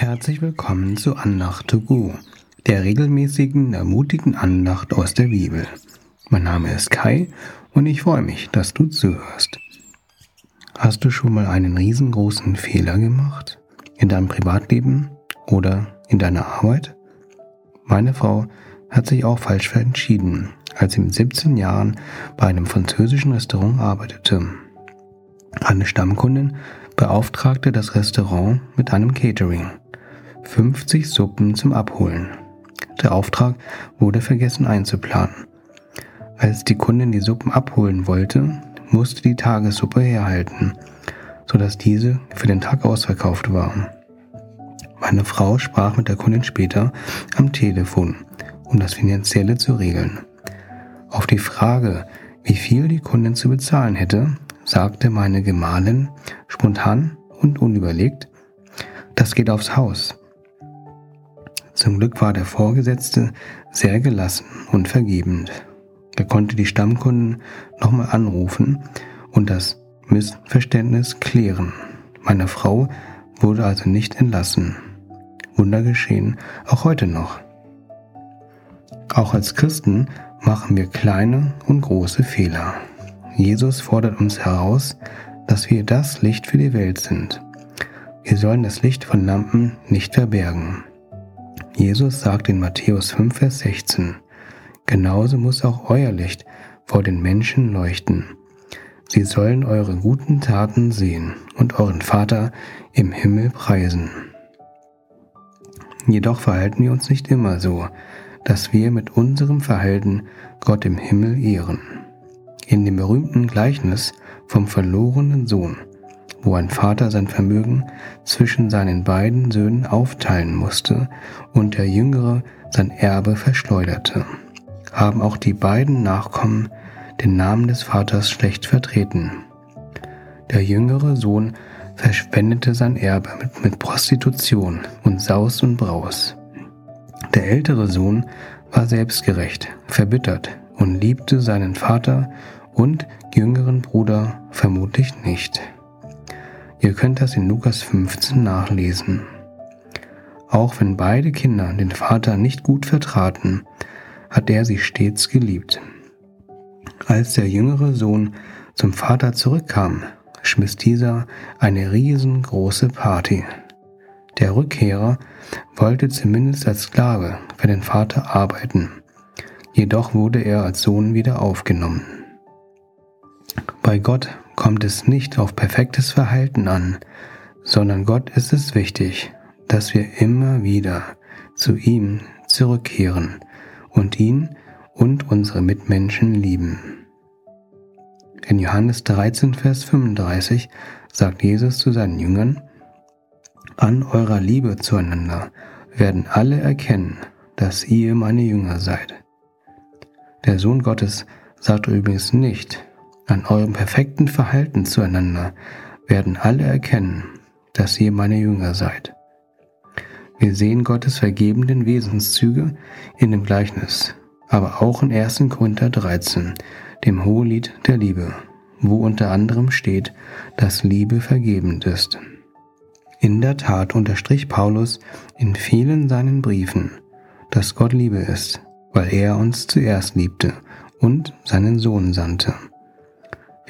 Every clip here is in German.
Herzlich willkommen zu Andacht to Go, der regelmäßigen, ermutigen Andacht aus der Bibel. Mein Name ist Kai und ich freue mich, dass du zuhörst. Hast du schon mal einen riesengroßen Fehler gemacht? In deinem Privatleben oder in deiner Arbeit? Meine Frau hat sich auch falsch entschieden, als sie mit 17 Jahren bei einem französischen Restaurant arbeitete. Eine Stammkundin beauftragte das Restaurant mit einem Catering. 50 Suppen zum Abholen. Der Auftrag wurde vergessen einzuplanen. Als die Kundin die Suppen abholen wollte, musste die Tagessuppe herhalten, sodass diese für den Tag ausverkauft war. Meine Frau sprach mit der Kundin später am Telefon, um das Finanzielle zu regeln. Auf die Frage, wie viel die Kundin zu bezahlen hätte, sagte meine Gemahlin spontan und unüberlegt, das geht aufs Haus. Zum Glück war der Vorgesetzte sehr gelassen und vergebend. Er konnte die Stammkunden nochmal anrufen und das Missverständnis klären. Meine Frau wurde also nicht entlassen. Wunder geschehen auch heute noch. Auch als Christen machen wir kleine und große Fehler. Jesus fordert uns heraus, dass wir das Licht für die Welt sind. Wir sollen das Licht von Lampen nicht verbergen. Jesus sagt in Matthäus 5, Vers 16, Genauso muss auch euer Licht vor den Menschen leuchten. Sie sollen eure guten Taten sehen und euren Vater im Himmel preisen. Jedoch verhalten wir uns nicht immer so, dass wir mit unserem Verhalten Gott im Himmel ehren. In dem berühmten Gleichnis vom verlorenen Sohn wo ein Vater sein Vermögen zwischen seinen beiden Söhnen aufteilen musste und der Jüngere sein Erbe verschleuderte, haben auch die beiden Nachkommen den Namen des Vaters schlecht vertreten. Der jüngere Sohn verschwendete sein Erbe mit, mit Prostitution und Saus und Braus. Der ältere Sohn war selbstgerecht, verbittert und liebte seinen Vater und jüngeren Bruder vermutlich nicht. Ihr könnt das in Lukas 15 nachlesen. Auch wenn beide Kinder den Vater nicht gut vertraten, hat er sie stets geliebt. Als der jüngere Sohn zum Vater zurückkam, schmiss dieser eine riesengroße Party. Der Rückkehrer wollte zumindest als Sklave für den Vater arbeiten, jedoch wurde er als Sohn wieder aufgenommen. Bei Gott kommt es nicht auf perfektes Verhalten an, sondern Gott ist es wichtig, dass wir immer wieder zu ihm zurückkehren und ihn und unsere Mitmenschen lieben. In Johannes 13, Vers 35 sagt Jesus zu seinen Jüngern, An eurer Liebe zueinander werden alle erkennen, dass ihr meine Jünger seid. Der Sohn Gottes sagt übrigens nicht, an eurem perfekten Verhalten zueinander werden alle erkennen, dass ihr meine Jünger seid. Wir sehen Gottes vergebenden Wesenszüge in dem Gleichnis, aber auch in 1. Korinther 13, dem Hohelied der Liebe, wo unter anderem steht, dass Liebe vergebend ist. In der Tat unterstrich Paulus in vielen seinen Briefen, dass Gott Liebe ist, weil er uns zuerst liebte und seinen Sohn sandte.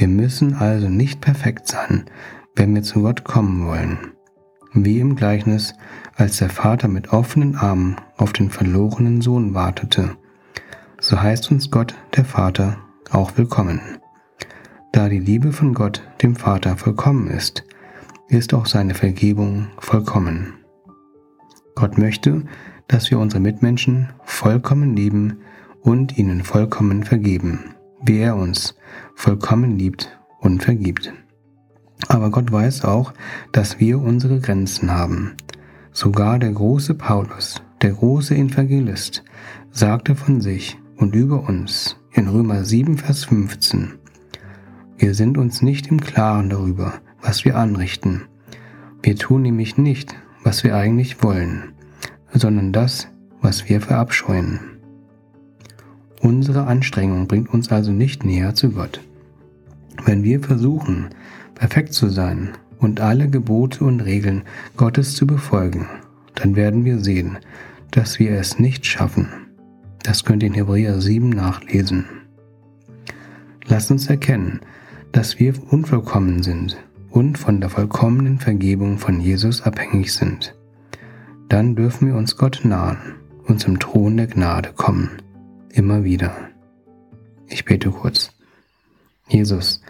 Wir müssen also nicht perfekt sein, wenn wir zu Gott kommen wollen. Wie im Gleichnis, als der Vater mit offenen Armen auf den verlorenen Sohn wartete, so heißt uns Gott, der Vater, auch willkommen. Da die Liebe von Gott, dem Vater, vollkommen ist, ist auch seine Vergebung vollkommen. Gott möchte, dass wir unsere Mitmenschen vollkommen lieben und ihnen vollkommen vergeben wie er uns vollkommen liebt und vergibt. Aber Gott weiß auch, dass wir unsere Grenzen haben. Sogar der große Paulus, der große Evangelist, sagte von sich und über uns in Römer 7, Vers 15, wir sind uns nicht im Klaren darüber, was wir anrichten. Wir tun nämlich nicht, was wir eigentlich wollen, sondern das, was wir verabscheuen. Unsere Anstrengung bringt uns also nicht näher zu Gott. Wenn wir versuchen, perfekt zu sein und alle Gebote und Regeln Gottes zu befolgen, dann werden wir sehen, dass wir es nicht schaffen. Das könnt ihr in Hebräer 7 nachlesen. Lass uns erkennen, dass wir unvollkommen sind und von der vollkommenen Vergebung von Jesus abhängig sind. Dann dürfen wir uns Gott nahen und zum Thron der Gnade kommen, immer wieder. Ich bete kurz. Jesus,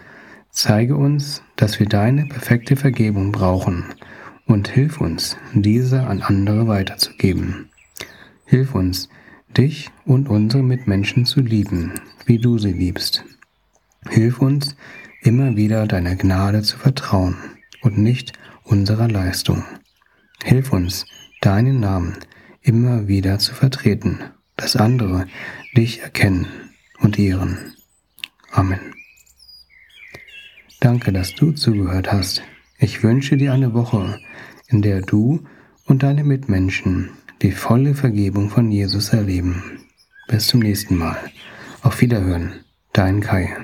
zeige uns, dass wir deine perfekte Vergebung brauchen und hilf uns, diese an andere weiterzugeben. Hilf uns, dich und unsere Mitmenschen zu lieben, wie du sie liebst. Hilf uns, immer wieder deiner Gnade zu vertrauen und nicht unserer Leistung. Hilf uns, deinen Namen immer wieder zu vertreten, dass andere dich erkennen und ehren. Amen. Danke, dass du zugehört hast. Ich wünsche dir eine Woche, in der du und deine Mitmenschen die volle Vergebung von Jesus erleben. Bis zum nächsten Mal. Auf Wiederhören, dein Kai.